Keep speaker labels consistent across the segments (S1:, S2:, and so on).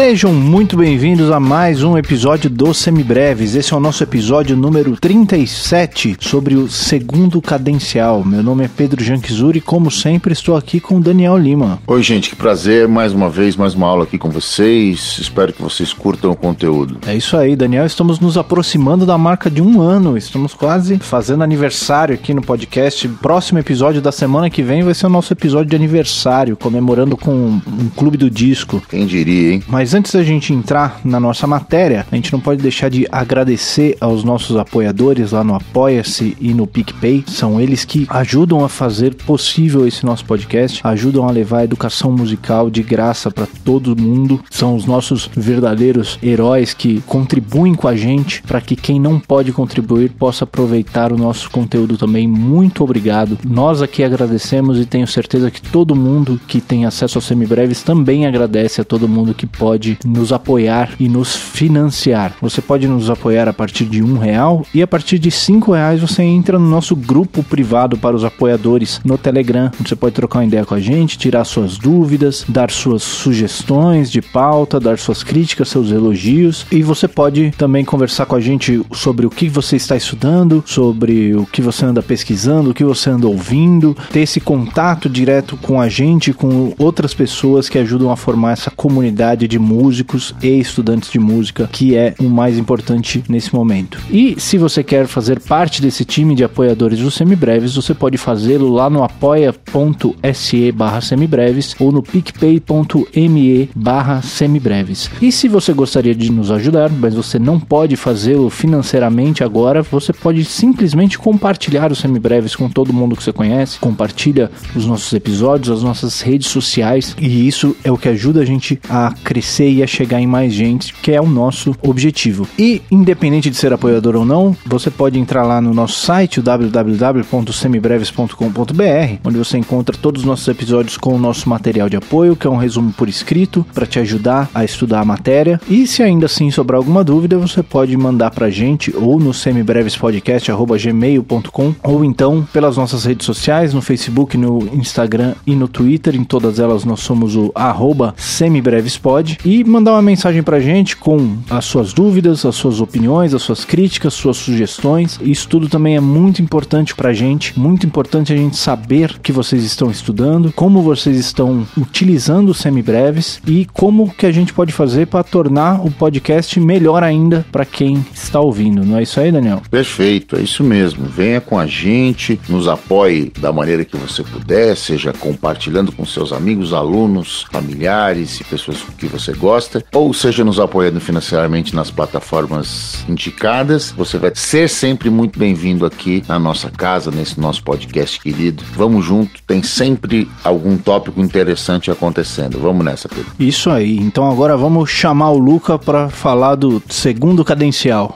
S1: Sejam muito bem-vindos a mais um episódio do Semibreves. Esse é o nosso episódio número 37 sobre o segundo cadencial. Meu nome é Pedro Janquizuri e, como sempre, estou aqui com Daniel Lima.
S2: Oi, gente, que prazer. Mais uma vez, mais uma aula aqui com vocês. Espero que vocês curtam o conteúdo.
S1: É isso aí, Daniel. Estamos nos aproximando da marca de um ano. Estamos quase fazendo aniversário aqui no podcast. Próximo episódio da semana que vem vai ser o nosso episódio de aniversário, comemorando com um clube do disco.
S2: Quem diria, hein?
S1: Mas antes da gente entrar na nossa matéria, a gente não pode deixar de agradecer aos nossos apoiadores lá no Apoia-se e no PicPay. São eles que ajudam a fazer possível esse nosso podcast, ajudam a levar a educação musical de graça para todo mundo. São os nossos verdadeiros heróis que contribuem com a gente para que quem não pode contribuir possa aproveitar o nosso conteúdo também. Muito obrigado. Nós aqui agradecemos e tenho certeza que todo mundo que tem acesso aos semibreves também agradece a todo mundo que pode pode nos apoiar e nos financiar. Você pode nos apoiar a partir de um real e a partir de cinco reais você entra no nosso grupo privado para os apoiadores no Telegram. Você pode trocar uma ideia com a gente, tirar suas dúvidas, dar suas sugestões de pauta, dar suas críticas, seus elogios e você pode também conversar com a gente sobre o que você está estudando, sobre o que você anda pesquisando, o que você anda ouvindo, ter esse contato direto com a gente, com outras pessoas que ajudam a formar essa comunidade de músicos e estudantes de música, que é o mais importante nesse momento. E se você quer fazer parte desse time de apoiadores do Semibreves, você pode fazê-lo lá no apoia.se barra semibreves ou no picpay.me barra semibreves. E se você gostaria de nos ajudar, mas você não pode fazê-lo financeiramente agora, você pode simplesmente compartilhar os semibreves com todo mundo que você conhece, compartilha os nossos episódios, as nossas redes sociais, e isso é o que ajuda a gente a crescer crescer e a chegar em mais gente, que é o nosso objetivo. E independente de ser apoiador ou não, você pode entrar lá no nosso site, www.semibreves.com.br, onde você encontra todos os nossos episódios com o nosso material de apoio, que é um resumo por escrito para te ajudar a estudar a matéria. E se ainda assim sobrar alguma dúvida, você pode mandar pra gente ou no semibrevespodcast@gmail.com ou então pelas nossas redes sociais, no Facebook, no Instagram e no Twitter, em todas elas nós somos o arroba semibrevespod e mandar uma mensagem pra gente com as suas dúvidas, as suas opiniões, as suas críticas, suas sugestões. Isso tudo também é muito importante pra gente, muito importante a gente saber que vocês estão estudando, como vocês estão utilizando os semibreves e como que a gente pode fazer para tornar o podcast melhor ainda para quem está ouvindo. Não é isso aí, Daniel?
S2: Perfeito, é isso mesmo. Venha com a gente, nos apoie da maneira que você puder, seja compartilhando com seus amigos, alunos, familiares e pessoas que você você gosta, ou seja, nos apoiando financeiramente nas plataformas indicadas. Você vai ser sempre muito bem-vindo aqui na nossa casa, nesse nosso podcast querido. Vamos junto, tem sempre algum tópico interessante acontecendo. Vamos nessa, Pedro.
S1: Isso aí. Então agora vamos chamar o Luca para falar do segundo cadencial.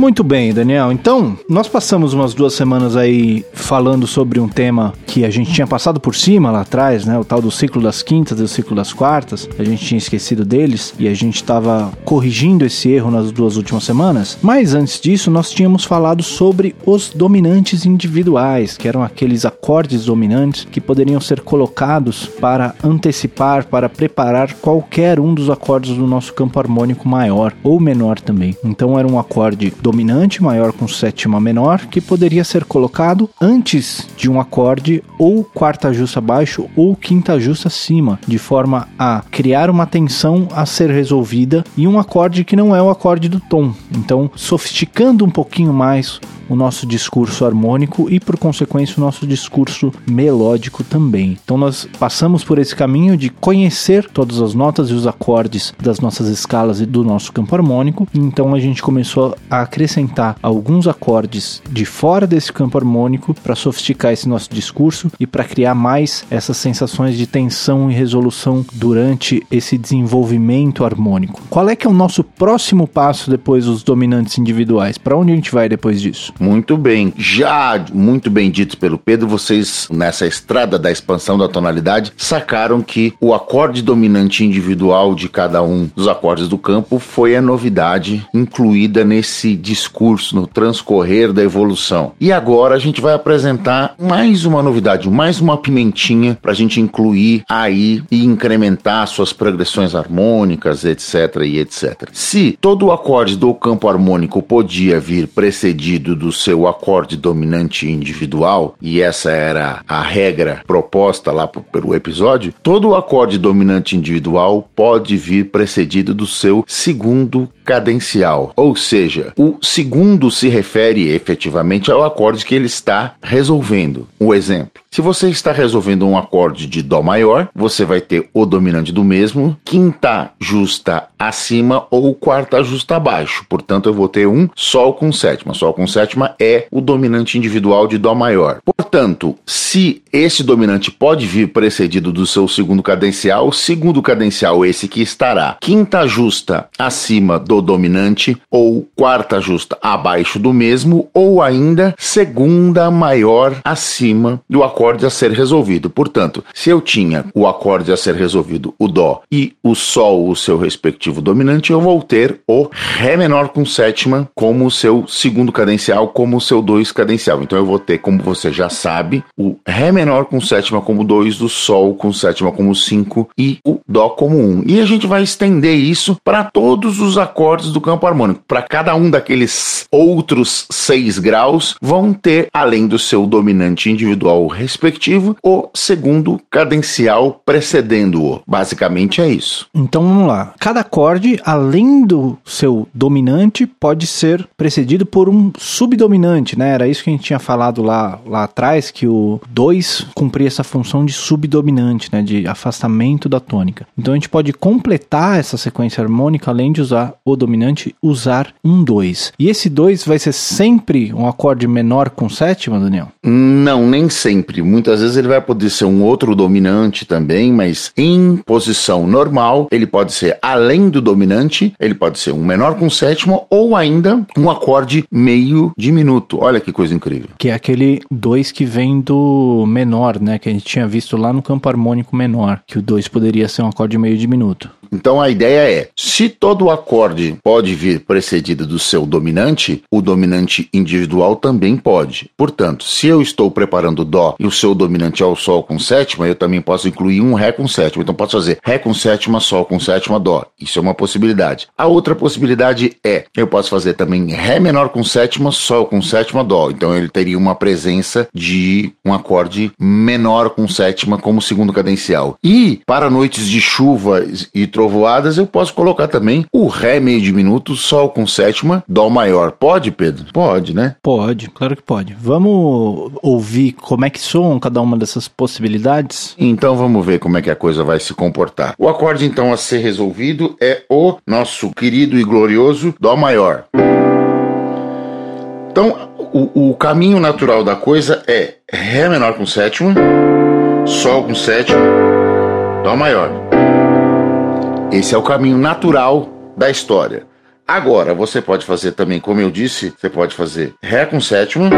S1: Muito bem, Daniel. Então, nós passamos umas duas semanas aí falando sobre um tema que a gente tinha passado por cima lá atrás, né? O tal do ciclo das quintas e o ciclo das quartas. A gente tinha esquecido deles e a gente estava corrigindo esse erro nas duas últimas semanas. Mas antes disso, nós tínhamos falado sobre os dominantes individuais, que eram aqueles acordes dominantes que poderiam ser colocados para antecipar, para preparar qualquer um dos acordes do nosso campo harmônico maior ou menor também. Então era um acorde dominante dominante maior com sétima menor, que poderia ser colocado antes de um acorde ou quarta justa abaixo ou quinta justa acima, de forma a criar uma tensão a ser resolvida e um acorde que não é o acorde do tom. Então, sofisticando um pouquinho mais o nosso discurso harmônico e, por consequência, o nosso discurso melódico também. Então, nós passamos por esse caminho de conhecer todas as notas e os acordes das nossas escalas e do nosso campo harmônico. Então, a gente começou a acrescentar alguns acordes de fora desse campo harmônico para sofisticar esse nosso discurso e para criar mais essas sensações de tensão e resolução durante esse desenvolvimento harmônico. Qual é que é o nosso próximo passo depois dos dominantes individuais? Para onde a gente vai depois disso?
S2: Muito bem. Já muito bem dito pelo Pedro, vocês nessa estrada da expansão da tonalidade sacaram que o acorde dominante individual de cada um dos acordes do campo foi a novidade incluída nesse discurso, no transcorrer da evolução. E agora a gente vai apresentar mais uma novidade, mais uma pimentinha para a gente incluir aí e incrementar suas progressões harmônicas, etc. e etc. Se todo o acorde do campo harmônico podia vir precedido do seu acorde dominante individual, e essa era a regra proposta lá pelo episódio, todo o acorde dominante individual pode vir precedido do seu segundo cadencial, ou seja, o segundo se refere efetivamente ao acorde que ele está resolvendo. Um exemplo. Se você está resolvendo um acorde de Dó maior, você vai ter o dominante do mesmo, quinta justa acima ou quarta justa abaixo. Portanto, eu vou ter um Sol com sétima. Sol com sétima é o dominante individual de Dó maior. Portanto, se esse dominante pode vir precedido do seu segundo cadencial, segundo cadencial esse que estará quinta justa acima do dominante ou quarta justa abaixo do mesmo ou ainda segunda maior acima do acorde a ser resolvido. Portanto, se eu tinha o acorde a ser resolvido, o Dó, e o Sol, o seu respectivo dominante, eu vou ter o Ré menor com sétima como o seu segundo cadencial, como seu dois cadencial. Então eu vou ter, como você já sabe, o Ré menor com sétima como 2, o Sol com sétima como 5 e o Dó como 1. Um. E a gente vai estender isso para todos os acordes do campo harmônico. Para cada um daqueles outros seis graus, vão ter, além do seu dominante individual respectivo, o segundo cadencial precedendo-o. Basicamente é isso.
S1: Então vamos lá. Cada acorde, além do seu dominante, pode ser precedido por um subdominante, né? Era isso que a gente tinha falado lá, lá atrás, que o 2 cumpria essa função de subdominante, né? De afastamento da tônica. Então a gente pode completar essa sequência harmônica, além de usar o dominante, usar um 2. E esse 2 vai ser sempre um acorde menor com sétima, Daniel?
S2: Não, nem sempre sempre. Muitas vezes ele vai poder ser um outro dominante também, mas em posição normal, ele pode ser além do dominante, ele pode ser um menor com sétima ou ainda um acorde meio diminuto. Olha que coisa incrível.
S1: Que é aquele 2 que vem do menor, né? Que a gente tinha visto lá no campo harmônico menor, que o 2 poderia ser um acorde meio diminuto.
S2: Então a ideia é: se todo acorde pode vir precedido do seu dominante, o dominante individual também pode. Portanto, se eu estou preparando Dó e o seu dominante é o Sol com sétima, eu também posso incluir um Ré com sétima. Então posso fazer Ré com sétima, Sol com sétima, Dó. Isso é uma possibilidade. A outra possibilidade é: eu posso fazer também Ré menor com sétima, Sol com sétima, Dó. Então ele teria uma presença de um acorde menor com sétima como segundo cadencial. E para noites de chuva e trovoadas, eu posso colocar também o Ré meio diminuto, Sol com sétima, Dó maior. Pode, Pedro? Pode, né?
S1: Pode, claro que pode. Vamos ouvir como é que soam cada uma dessas possibilidades?
S2: Então vamos ver como é que a coisa vai se comportar. O acorde então a ser resolvido é o nosso querido e glorioso Dó maior. Então, o, o caminho natural da coisa é Ré menor com sétima, Sol com sétima, Dó maior. Esse é o caminho natural da história. Agora, você pode fazer também, como eu disse, você pode fazer Ré com sétima,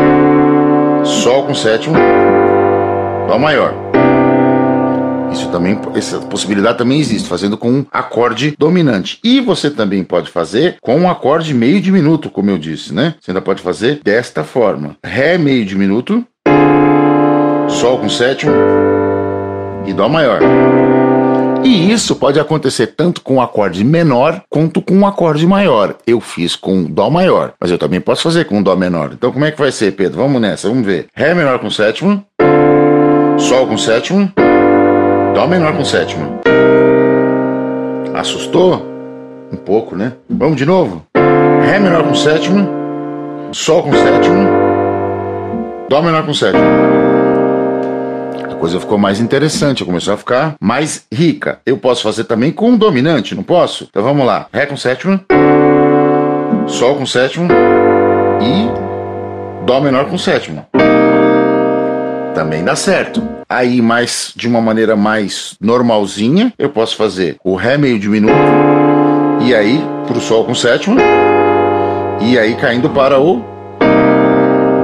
S2: Sol com sétima, Dó maior. Isso também, essa possibilidade também existe, fazendo com um acorde dominante. E você também pode fazer com um acorde meio diminuto, como eu disse, né? Você ainda pode fazer desta forma: Ré meio diminuto, Sol com sétima e Dó maior. E isso pode acontecer tanto com um acorde menor quanto com um acorde maior. Eu fiz com Dó maior, mas eu também posso fazer com Dó menor. Então como é que vai ser, Pedro? Vamos nessa, vamos ver. Ré menor com sétima, Sol com sétima, Dó menor com sétima. Assustou? Um pouco, né? Vamos de novo. Ré menor com sétima, Sol com sétima, Dó menor com sétima coisa ficou mais interessante, começou a ficar mais rica. Eu posso fazer também com um dominante, não posso? Então vamos lá. Ré com sétima, Sol com sétima e Dó menor com sétima. Também dá certo. Aí, mais de uma maneira mais normalzinha, eu posso fazer o Ré meio diminuto e aí pro Sol com sétima e aí caindo para o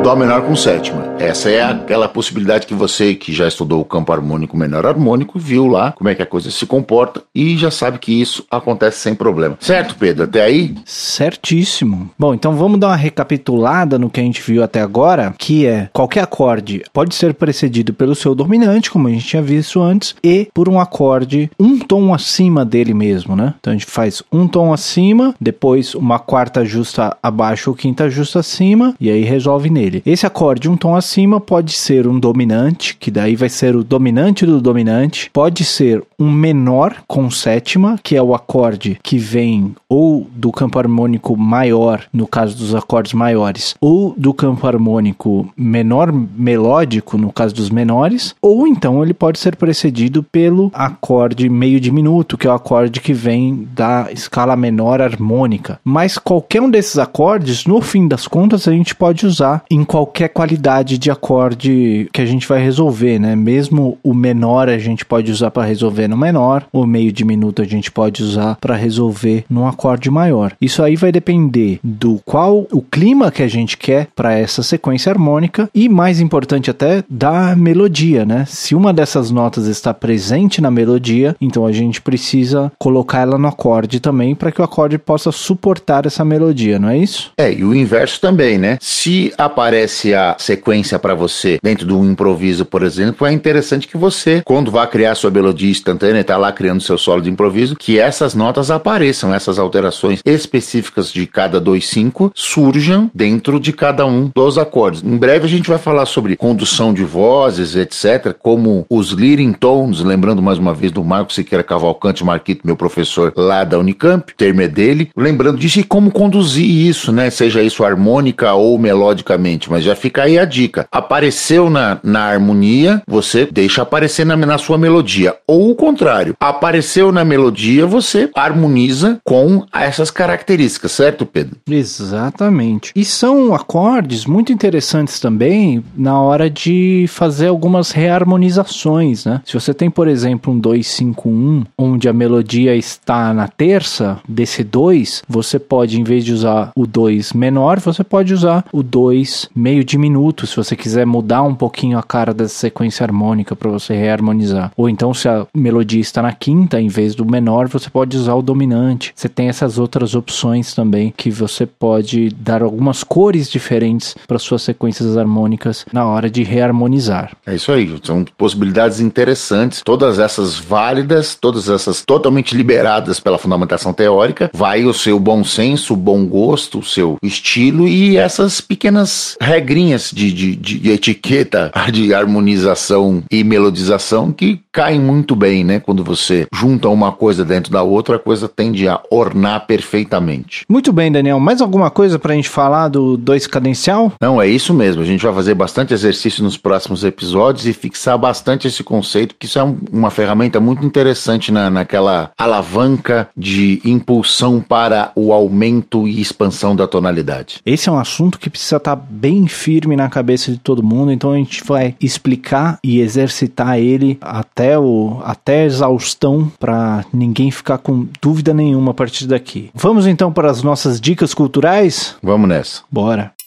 S2: Dó menor com sétima. Essa é aquela possibilidade que você que já estudou o campo harmônico menor harmônico viu lá como é que a coisa se comporta e já sabe que isso acontece sem problema. Certo, Pedro? Até aí?
S1: Certíssimo. Bom, então vamos dar uma recapitulada no que a gente viu até agora, que é qualquer acorde pode ser precedido pelo seu dominante, como a gente tinha visto antes, e por um acorde um tom acima dele mesmo, né? Então a gente faz um tom acima, depois uma quarta justa abaixo ou quinta justa acima, e aí resolve nele. Esse acorde um tom acima pode ser um dominante, que daí vai ser o dominante do dominante, pode ser um menor com sétima, que é o acorde que vem ou do campo harmônico maior, no caso dos acordes maiores, ou do campo harmônico menor melódico, no caso dos menores, ou então ele pode ser precedido pelo acorde meio diminuto, que é o acorde que vem da escala menor harmônica. Mas qualquer um desses acordes, no fim das contas, a gente pode usar em qualquer qualidade de acorde que a gente vai resolver, né? Mesmo o menor a gente pode usar para resolver no menor, o meio diminuto a gente pode usar para resolver num acorde maior. Isso aí vai depender do qual o clima que a gente quer para essa sequência harmônica e mais importante até da melodia, né? Se uma dessas notas está presente na melodia, então a gente precisa colocar ela no acorde também para que o acorde possa suportar essa melodia, não é isso?
S2: É, e o inverso também, né? Se aparece a sequência para você dentro de um improviso, por exemplo, é interessante que você, quando vá criar sua melodia instantânea, está lá criando seu solo de improviso, que essas notas apareçam, essas alterações específicas de cada dois cinco surjam dentro de cada um dos acordes. Em breve a gente vai falar sobre condução de vozes, etc., como os leading tones, lembrando mais uma vez do Marco Siqueira Cavalcante Marquito, meu professor lá da Unicamp, termo é dele, lembrando disso e como conduzir isso, né? Seja isso harmônica ou melodicamente, mas já fica aí a dica. Apareceu na, na harmonia, você deixa aparecer na, na sua melodia, ou o contrário, apareceu na melodia, você harmoniza com essas características, certo, Pedro?
S1: Exatamente. E são acordes muito interessantes também na hora de fazer algumas reharmonizações, né? Se você tem, por exemplo, um 251, onde a melodia está na terça desse 2, você pode, em vez de usar o 2 menor, você pode usar o 2 meio diminuto, se você quiser mudar um pouquinho a cara dessa sequência harmônica para você reharmonizar. Ou então, se a melodia está na quinta, em vez do menor, você pode usar o dominante. Você tem essas outras opções também que você pode dar algumas cores diferentes para suas sequências harmônicas na hora de reharmonizar.
S2: É isso aí, são possibilidades interessantes, todas essas válidas, todas essas totalmente liberadas pela fundamentação teórica. Vai o seu bom senso, o bom gosto, o seu estilo e essas pequenas regrinhas de, de, de etiqueta, de harmonização e melodização que caem muito bem, né? Quando você junta uma coisa dentro da outra, a coisa tende a ornar perfeitamente.
S1: Muito bem, Daniel. Mais alguma coisa para a gente falar do 2 cadencial?
S2: Não, é isso mesmo. A gente vai fazer bastante exercício nos próximos episódios e fixar bastante esse conceito, que isso é um, uma ferramenta muito interessante na, naquela alavanca de impulsão para o aumento e expansão da tonalidade.
S1: Esse é um assunto que precisa estar bem firme na cabeça de todo mundo, então a gente vai explicar e exercitar ele até o até exaustão para ninguém ficar com dúvida nenhuma a partir daqui. Vamos então para as nossas dicas culturais?
S2: Vamos nessa.
S1: Bora.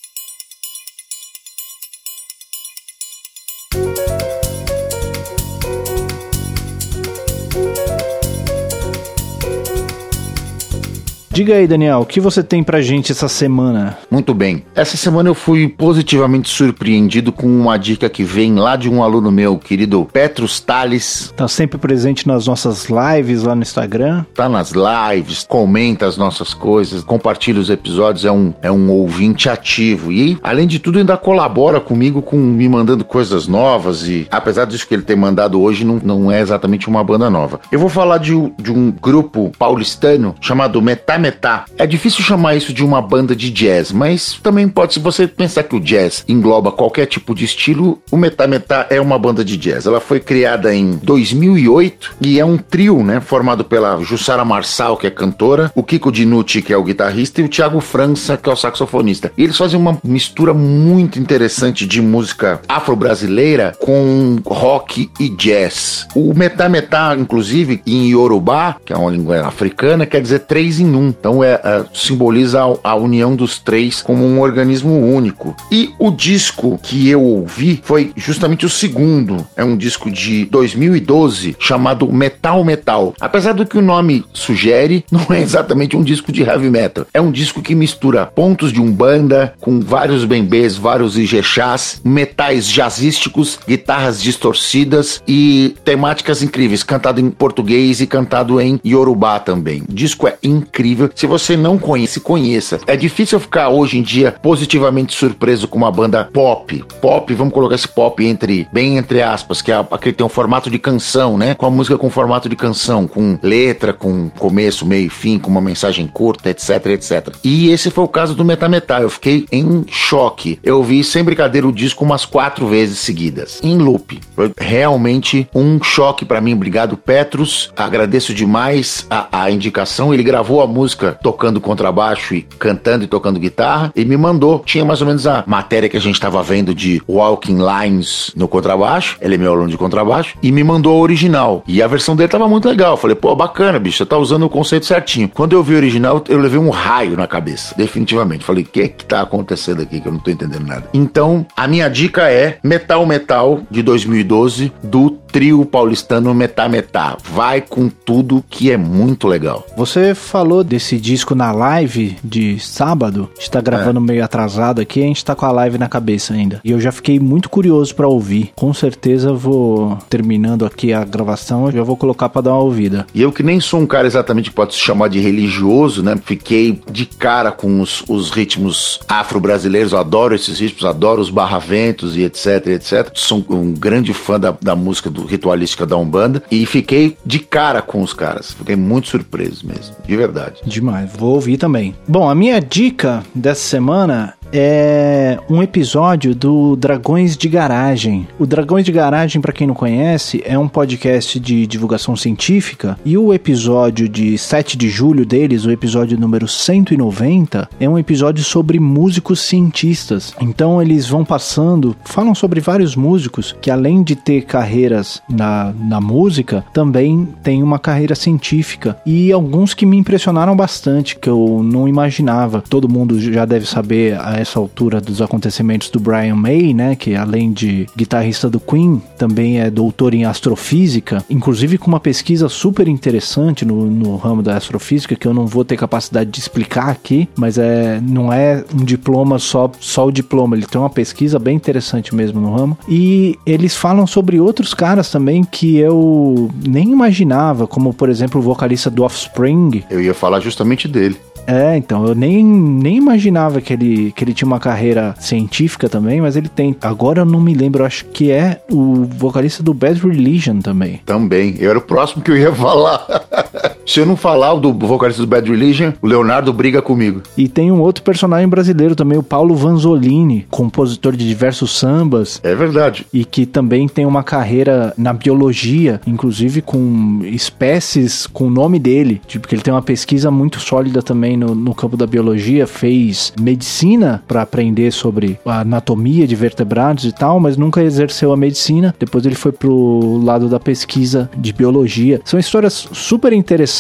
S1: Diga aí, Daniel, o que você tem pra gente essa semana?
S2: Muito bem. Essa semana eu fui positivamente surpreendido com uma dica que vem lá de um aluno meu, querido Petrus Tales.
S1: Tá sempre presente nas nossas lives lá no Instagram.
S2: Tá nas lives, comenta as nossas coisas, compartilha os episódios, é um, é um ouvinte ativo. E, além de tudo, ainda colabora comigo com me mandando coisas novas. E, apesar disso que ele tem mandado hoje, não, não é exatamente uma banda nova. Eu vou falar de, de um grupo paulistano chamado Metá Metá. É difícil chamar isso de uma banda de jazz, mas também pode, se você pensar que o jazz engloba qualquer tipo de estilo, o Metá Metá é uma banda de jazz. Ela foi criada em 2008 e é um trio, né, formado pela Jussara Marçal, que é cantora, o Kiko Dinucci, que é o guitarrista, e o Thiago França, que é o saxofonista. E eles fazem uma mistura muito interessante de música afro-brasileira com rock e jazz. O Metá Metá, inclusive, em Yorubá, que é uma língua africana, quer dizer três em um. Então é, é simboliza a, a, união dos três como um organismo único. E o disco que eu ouvi foi justamente o segundo. É um disco de 2012 chamado Metal Metal. Apesar do que o nome sugere, não é exatamente um disco de heavy metal. É um disco que mistura pontos de umbanda com vários bembês, vários ijexás, metais jazzísticos, guitarras distorcidas e temáticas incríveis, cantado em português e cantado em Yorubá também. O disco é incrível. Se você não conhece, conheça. É difícil ficar hoje em dia positivamente surpreso com uma banda pop. Pop, vamos colocar esse pop entre, bem entre aspas, que é aquele tem um formato de canção, né? Com a música com formato de canção, com letra, com começo, meio e fim, com uma mensagem curta, etc, etc. E esse foi o caso do Metametal. Eu fiquei em choque. Eu ouvi sem brincadeira o disco umas quatro vezes seguidas, em loop. Foi realmente um choque para mim. Obrigado, Petrus. Agradeço demais a, a indicação. Ele gravou a música tocando contrabaixo e cantando e tocando guitarra e me mandou. Tinha mais ou menos a matéria que a gente estava vendo de Walking Lines no contrabaixo. Ele é meu aluno de contrabaixo e me mandou a original. E a versão dele tava muito legal. Eu falei, pô, bacana, bicho, você tá usando o conceito certinho. Quando eu vi o original, eu levei um raio na cabeça, definitivamente. Falei, o que que tá acontecendo aqui que eu não tô entendendo nada? Então, a minha dica é Metal Metal de 2012 do trio paulistano Metá Metá. Vai com tudo que é muito legal.
S1: Você falou desse disco na live de sábado. A gente tá gravando é. meio atrasado aqui, a gente tá com a live na cabeça ainda. E eu já fiquei muito curioso para ouvir. Com certeza vou terminando aqui a gravação, eu já vou colocar para dar uma ouvida.
S2: E eu que nem sou um cara exatamente que pode se chamar de religioso, né? Fiquei de cara com os, os ritmos afro-brasileiros. Adoro esses ritmos, adoro os barraventos e etc, etc. Sou um grande fã da, da música do ritualística da Umbanda e fiquei de cara com os caras. Fiquei muito surpreso mesmo, de verdade.
S1: Demais, vou ouvir também. Bom, a minha dica dessa semana é um episódio do Dragões de Garagem. O Dragões de Garagem, para quem não conhece, é um podcast de divulgação científica e o episódio de 7 de julho deles, o episódio número 190, é um episódio sobre músicos cientistas. Então eles vão passando, falam sobre vários músicos que além de ter carreiras na, na música, também tem uma carreira científica e alguns que me impressionaram bastante, que eu não imaginava. Todo mundo já deve saber a essa altura dos acontecimentos do Brian May, né, que além de guitarrista do Queen, também é doutor em astrofísica, inclusive com uma pesquisa super interessante no, no ramo da astrofísica, que eu não vou ter capacidade de explicar aqui, mas é, não é um diploma só, só o diploma, ele tem uma pesquisa bem interessante mesmo no ramo. E eles falam sobre outros caras também que eu nem imaginava, como por exemplo o vocalista do Offspring.
S2: Eu ia falar justamente dele.
S1: É, então, eu nem, nem imaginava que ele, que ele tinha uma carreira científica também, mas ele tem. Agora eu não me lembro, acho que é o vocalista do Bad Religion também.
S2: Também, eu era o próximo que eu ia falar. Se eu não falar do vocalista do Bad Religion, o Leonardo briga comigo.
S1: E tem um outro personagem brasileiro também, o Paulo Vanzolini, compositor de diversos sambas.
S2: É verdade.
S1: E que também tem uma carreira na biologia, inclusive com espécies com o nome dele. Tipo, que ele tem uma pesquisa muito sólida também no, no campo da biologia, fez medicina para aprender sobre a anatomia de vertebrados e tal, mas nunca exerceu a medicina. Depois ele foi pro lado da pesquisa de biologia. São histórias super interessantes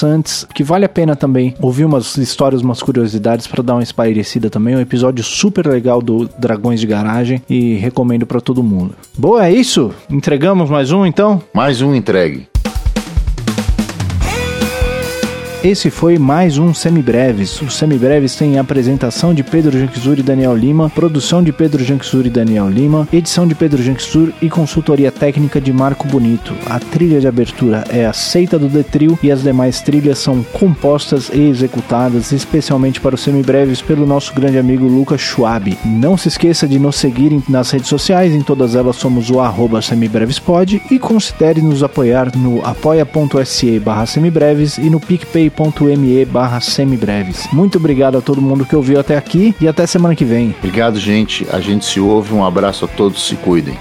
S1: que vale a pena também ouvir umas histórias, umas curiosidades para dar uma espairecida também. Um episódio super legal do Dragões de Garagem e recomendo para todo mundo. Boa, é isso? Entregamos mais um então?
S2: Mais um entregue.
S1: Esse foi mais um Semibreves. O Semibreves tem apresentação de Pedro Janquizur e Daniel Lima, produção de Pedro Janquizur e Daniel Lima, edição de Pedro Janquizur e consultoria técnica de Marco Bonito. A trilha de abertura é aceita do Detril e as demais trilhas são compostas e executadas especialmente para os Semibreves pelo nosso grande amigo Lucas Schwab. Não se esqueça de nos seguir nas redes sociais, em todas elas somos o arroba semibrevespod e considere nos apoiar no apoia.se barra semibreves e no PicPay apoia.me barra semibreves. Muito obrigado a todo mundo que ouviu até aqui e até semana que vem.
S2: Obrigado, gente. A gente se ouve. Um abraço a todos. Se cuidem.